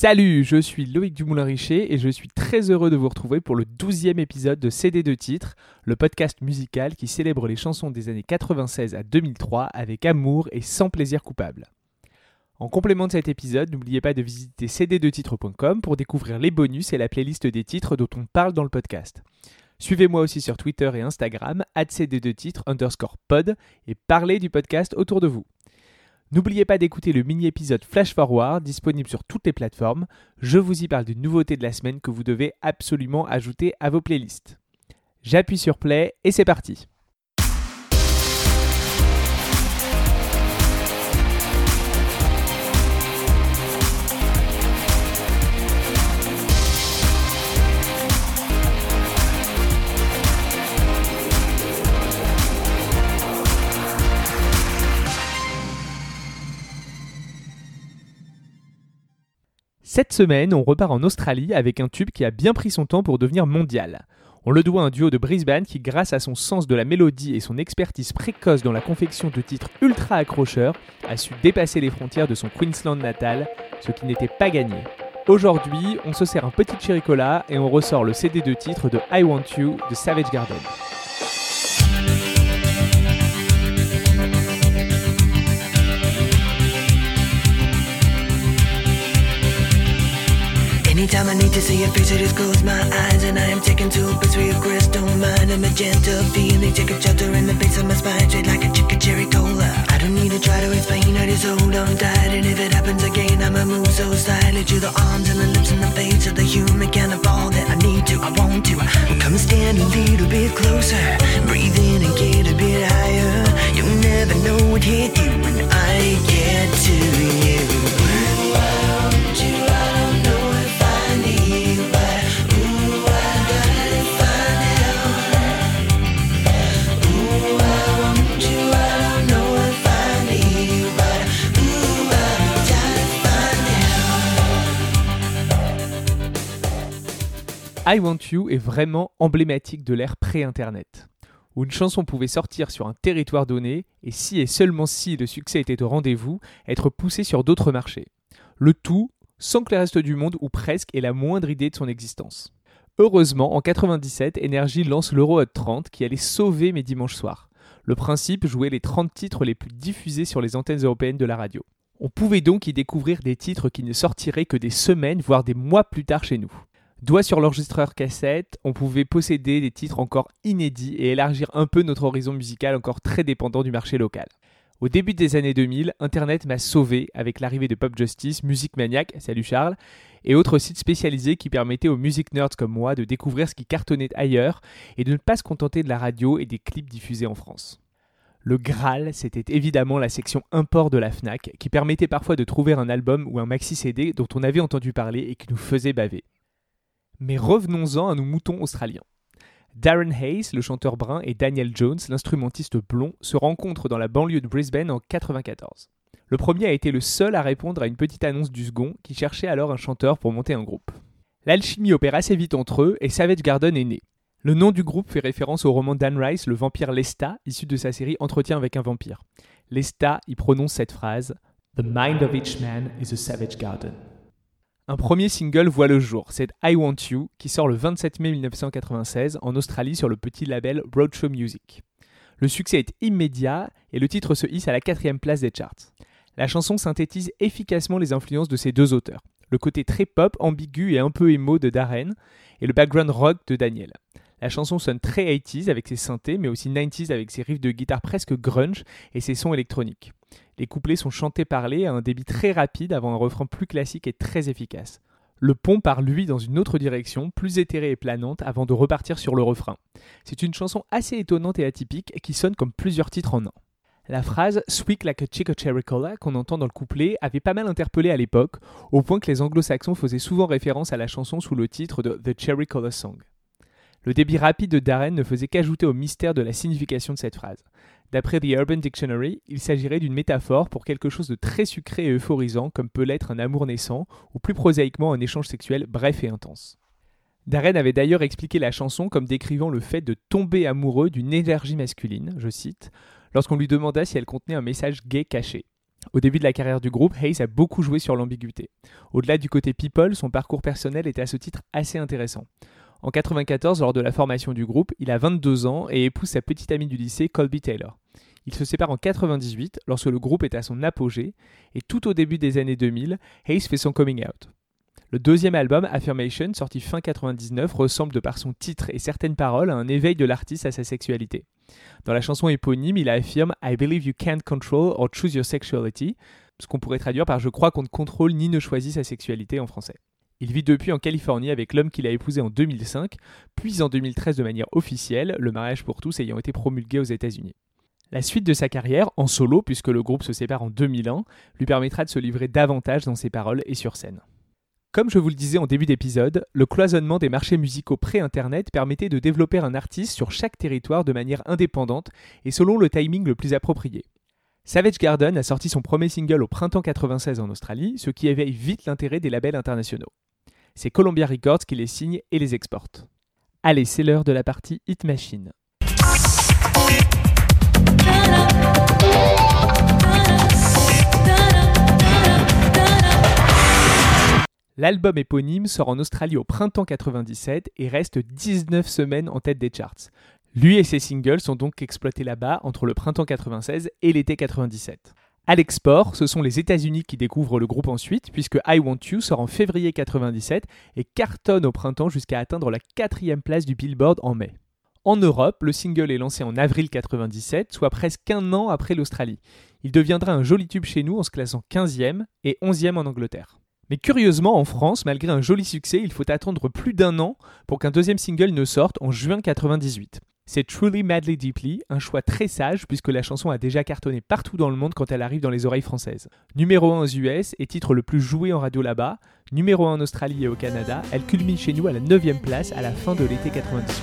Salut, je suis Loïc Dumoulin-Richer et je suis très heureux de vous retrouver pour le 12e épisode de CD de titres, le podcast musical qui célèbre les chansons des années 96 à 2003 avec amour et sans plaisir coupable. En complément de cet épisode, n'oubliez pas de visiter cd2titres.com pour découvrir les bonus et la playlist des titres dont on parle dans le podcast. Suivez-moi aussi sur Twitter et Instagram, cd2titres underscore pod, et parlez du podcast autour de vous. N'oubliez pas d'écouter le mini-épisode Flash Forward, disponible sur toutes les plateformes. Je vous y parle d'une nouveauté de la semaine que vous devez absolument ajouter à vos playlists. J'appuie sur Play et c'est parti. Cette semaine, on repart en Australie avec un tube qui a bien pris son temps pour devenir mondial. On le doit à un duo de Brisbane qui, grâce à son sens de la mélodie et son expertise précoce dans la confection de titres ultra accrocheurs, a su dépasser les frontières de son Queensland natal, ce qui n'était pas gagné. Aujourd'hui, on se sert un petit chéricola et on ressort le CD de titre de I Want You de Savage Garden. Anytime I need to see your face, I just close my eyes And I am taken to a place where crystal mind. A magenta feeling, take a shelter in the face of my spine Straight like a chicken cherry cola. I don't need to try to explain, I just hold on tight And if it happens again, I'ma move so slightly To the arms and the lips and the face of the human kind of all that I need to, I want to. Come stand a little bit closer Breathe in and get I Want You est vraiment emblématique de l'ère pré-internet, où une chanson pouvait sortir sur un territoire donné et si et seulement si le succès était au rendez-vous, être poussée sur d'autres marchés. Le tout sans que le reste du monde ou presque ait la moindre idée de son existence. Heureusement, en 97, Energy lance l'Euro Hot 30 qui allait sauver mes dimanches soirs. Le principe, jouer les 30 titres les plus diffusés sur les antennes européennes de la radio. On pouvait donc y découvrir des titres qui ne sortiraient que des semaines, voire des mois plus tard chez nous. Doigt sur l'enregistreur cassette, on pouvait posséder des titres encore inédits et élargir un peu notre horizon musical encore très dépendant du marché local. Au début des années 2000, Internet m'a sauvé avec l'arrivée de Pop Justice, Music Maniac, salut Charles, et autres sites spécialisés qui permettaient aux music nerds comme moi de découvrir ce qui cartonnait ailleurs et de ne pas se contenter de la radio et des clips diffusés en France. Le Graal, c'était évidemment la section import de la FNAC, qui permettait parfois de trouver un album ou un maxi CD dont on avait entendu parler et qui nous faisait baver. Mais revenons-en à nos moutons australiens. Darren Hayes, le chanteur brun, et Daniel Jones, l'instrumentiste blond, se rencontrent dans la banlieue de Brisbane en 1994. Le premier a été le seul à répondre à une petite annonce du second, qui cherchait alors un chanteur pour monter un groupe. L'alchimie opère assez vite entre eux et Savage Garden est né. Le nom du groupe fait référence au roman d'Anne Rice, Le vampire Lesta, issu de sa série Entretien avec un vampire. Lesta y prononce cette phrase The mind of each man is a savage garden. Un premier single voit le jour, c'est I Want You, qui sort le 27 mai 1996 en Australie sur le petit label Roadshow Music. Le succès est immédiat et le titre se hisse à la quatrième place des charts. La chanson synthétise efficacement les influences de ces deux auteurs, le côté très pop, ambigu et un peu émo de Darren, et le background rock de Daniel. La chanson sonne très 80s avec ses synthés, mais aussi 90s avec ses riffs de guitare presque grunge et ses sons électroniques. Les couplets sont chantés parlés à un débit très rapide avant un refrain plus classique et très efficace. Le pont part lui dans une autre direction, plus éthérée et planante, avant de repartir sur le refrain. C'est une chanson assez étonnante et atypique qui sonne comme plusieurs titres en un. La phrase Sweet like a cherry cola qu'on entend dans le couplet avait pas mal interpellé à l'époque, au point que les anglo-saxons faisaient souvent référence à la chanson sous le titre de The Cherry Cola Song. Le débit rapide de Darren ne faisait qu'ajouter au mystère de la signification de cette phrase. D'après The Urban Dictionary, il s'agirait d'une métaphore pour quelque chose de très sucré et euphorisant comme peut l'être un amour naissant, ou plus prosaïquement un échange sexuel bref et intense. Darren avait d'ailleurs expliqué la chanson comme décrivant le fait de tomber amoureux d'une énergie masculine, je cite, lorsqu'on lui demanda si elle contenait un message gay caché. Au début de la carrière du groupe, Hayes a beaucoup joué sur l'ambiguïté. Au-delà du côté people, son parcours personnel était à ce titre assez intéressant. En 1994, lors de la formation du groupe, il a 22 ans et épouse sa petite amie du lycée, Colby Taylor. Il se sépare en 98 lorsque le groupe est à son apogée et tout au début des années 2000, Hayes fait son coming out. Le deuxième album, Affirmation, sorti fin 99, ressemble de par son titre et certaines paroles à un éveil de l'artiste à sa sexualité. Dans la chanson éponyme, il affirme I believe you can't control or choose your sexuality, ce qu'on pourrait traduire par Je crois qu'on ne contrôle ni ne choisit sa sexualité en français. Il vit depuis en Californie avec l'homme qu'il a épousé en 2005, puis en 2013 de manière officielle, le mariage pour tous ayant été promulgué aux États-Unis. La suite de sa carrière, en solo, puisque le groupe se sépare en 2001, lui permettra de se livrer davantage dans ses paroles et sur scène. Comme je vous le disais en début d'épisode, le cloisonnement des marchés musicaux pré-internet permettait de développer un artiste sur chaque territoire de manière indépendante et selon le timing le plus approprié. Savage Garden a sorti son premier single au printemps 96 en Australie, ce qui éveille vite l'intérêt des labels internationaux. C'est Columbia Records qui les signe et les exporte. Allez, c'est l'heure de la partie Hit Machine. L'album éponyme sort en Australie au printemps 97 et reste 19 semaines en tête des charts. Lui et ses singles sont donc exploités là-bas entre le printemps 96 et l'été 97. À l'export, ce sont les États-Unis qui découvrent le groupe ensuite, puisque I Want You sort en février 97 et cartonne au printemps jusqu'à atteindre la quatrième place du Billboard en mai. En Europe, le single est lancé en avril 97, soit presque un an après l'Australie. Il deviendra un joli tube chez nous en se classant 15e et 11e en Angleterre. Mais curieusement, en France, malgré un joli succès, il faut attendre plus d'un an pour qu'un deuxième single ne sorte en juin 98. C'est Truly Madly Deeply, un choix très sage puisque la chanson a déjà cartonné partout dans le monde quand elle arrive dans les oreilles françaises. Numéro 1 aux US et titre le plus joué en radio là-bas, numéro 1 en Australie et au Canada, elle culmine chez nous à la 9ème place à la fin de l'été 98.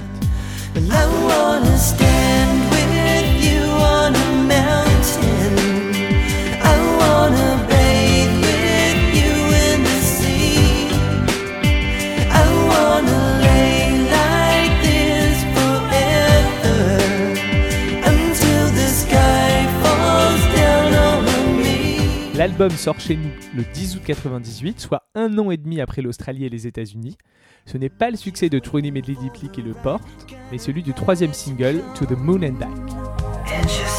L'album sort chez nous le 10 août 98, soit un an et demi après l'Australie et les États-Unis. Ce n'est pas le succès de Trudy Medley Deeply qui le porte, mais celui du troisième single, To the Moon and Back.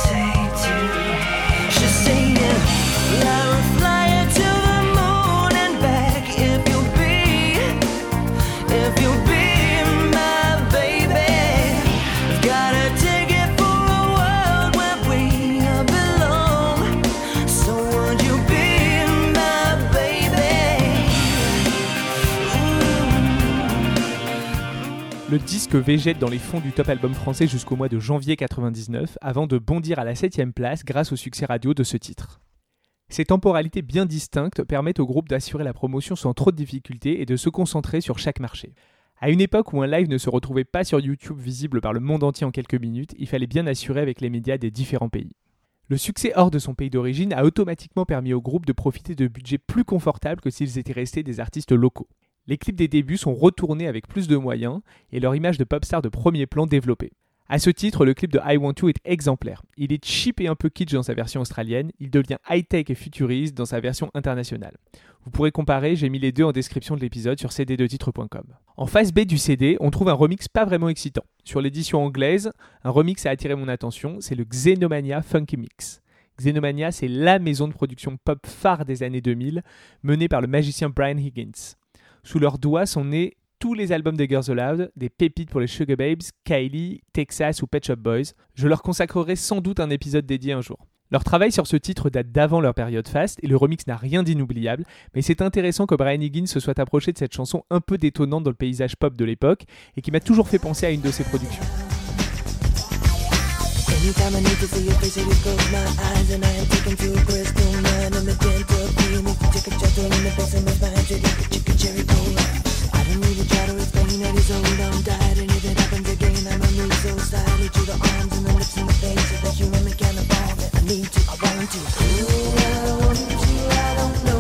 Disque végète dans les fonds du top album français jusqu'au mois de janvier 99 avant de bondir à la 7ème place grâce au succès radio de ce titre. Ces temporalités bien distinctes permettent au groupe d'assurer la promotion sans trop de difficultés et de se concentrer sur chaque marché. À une époque où un live ne se retrouvait pas sur YouTube visible par le monde entier en quelques minutes, il fallait bien assurer avec les médias des différents pays. Le succès hors de son pays d'origine a automatiquement permis au groupe de profiter de budgets plus confortables que s'ils étaient restés des artistes locaux. Les clips des débuts sont retournés avec plus de moyens et leur image de pop star de premier plan développée. À ce titre, le clip de I Want You est exemplaire. Il est cheap et un peu kitsch dans sa version australienne, il devient high-tech et futuriste dans sa version internationale. Vous pourrez comparer, j'ai mis les deux en description de l'épisode sur cd2titres.com. En face B du CD, on trouve un remix pas vraiment excitant. Sur l'édition anglaise, un remix a attiré mon attention, c'est le Xenomania Funky Mix. Xenomania, c'est la maison de production pop phare des années 2000, menée par le magicien Brian Higgins. Sous leurs doigts sont nés tous les albums des Girls Aloud, des pépites pour les Sugar Babes, Kylie, Texas ou Pet Shop Boys. Je leur consacrerai sans doute un épisode dédié un jour. Leur travail sur ce titre date d'avant leur période fast et le remix n'a rien d'inoubliable, mais c'est intéressant que Brian Higgins se soit approché de cette chanson un peu détonnante dans le paysage pop de l'époque et qui m'a toujours fait penser à une de ses productions. Anytime I need to see your face, I just close my eyes and I am taken to a crystal mind. I'm a gentle being, need to take a chapter in the face and my hand, chicken, chicken, cherry cola. I don't need to try to explain that he's old, I'm died, and if it happens again, I'ma move so silently to the arms and the lips and the face of the human mechanical that I need to, I want to. Ooh, I want to, I don't know.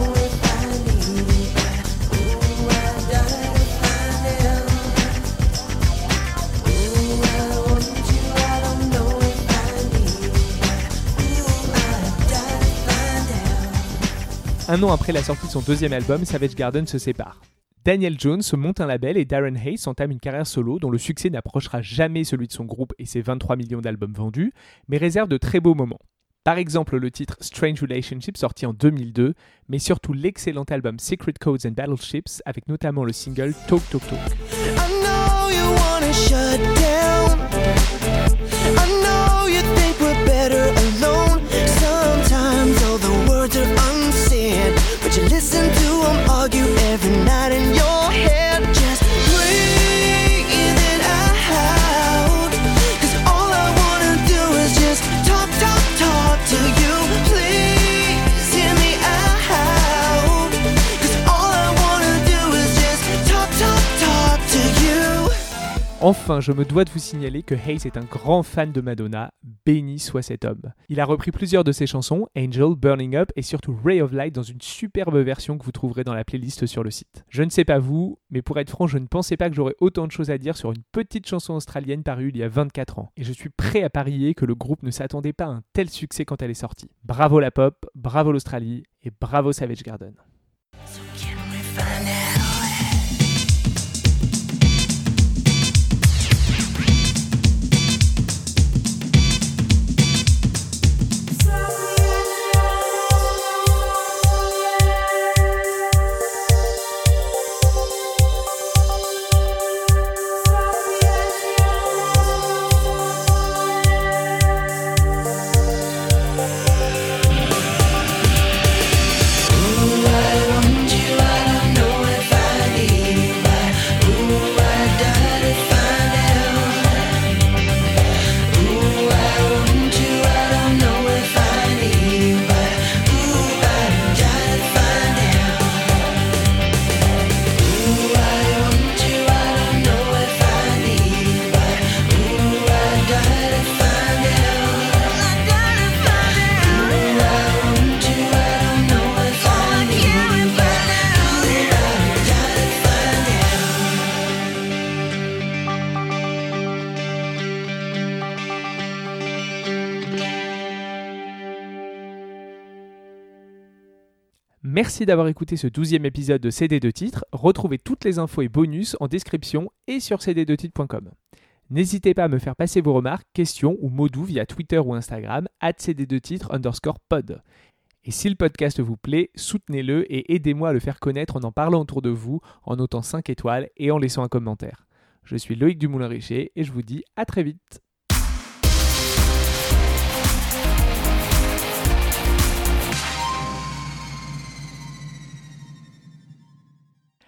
Un an après la sortie de son deuxième album, Savage Garden se sépare. Daniel Jones monte un label et Darren Hayes entame une carrière solo dont le succès n'approchera jamais celui de son groupe et ses 23 millions d'albums vendus, mais réserve de très beaux moments. Par exemple le titre Strange Relationship sorti en 2002, mais surtout l'excellent album Secret Codes and Battleships avec notamment le single Talk Talk Talk. Enfin, je me dois de vous signaler que Hayes est un grand fan de Madonna, béni soit cet homme. Il a repris plusieurs de ses chansons, Angel, Burning Up et surtout Ray of Light dans une superbe version que vous trouverez dans la playlist sur le site. Je ne sais pas vous, mais pour être franc, je ne pensais pas que j'aurais autant de choses à dire sur une petite chanson australienne parue il y a 24 ans. Et je suis prêt à parier que le groupe ne s'attendait pas à un tel succès quand elle est sortie. Bravo la pop, bravo l'Australie et bravo Savage Garden. Merci d'avoir écouté ce douzième épisode de CD 2 titres. Retrouvez toutes les infos et bonus en description et sur cd2titres.com. N'hésitez pas à me faire passer vos remarques, questions ou mots doux via Twitter ou Instagram, cd2titres underscore pod. Et si le podcast vous plaît, soutenez-le et aidez-moi à le faire connaître en en parlant autour de vous, en notant 5 étoiles et en laissant un commentaire. Je suis Loïc Dumoulin-Richer et je vous dis à très vite.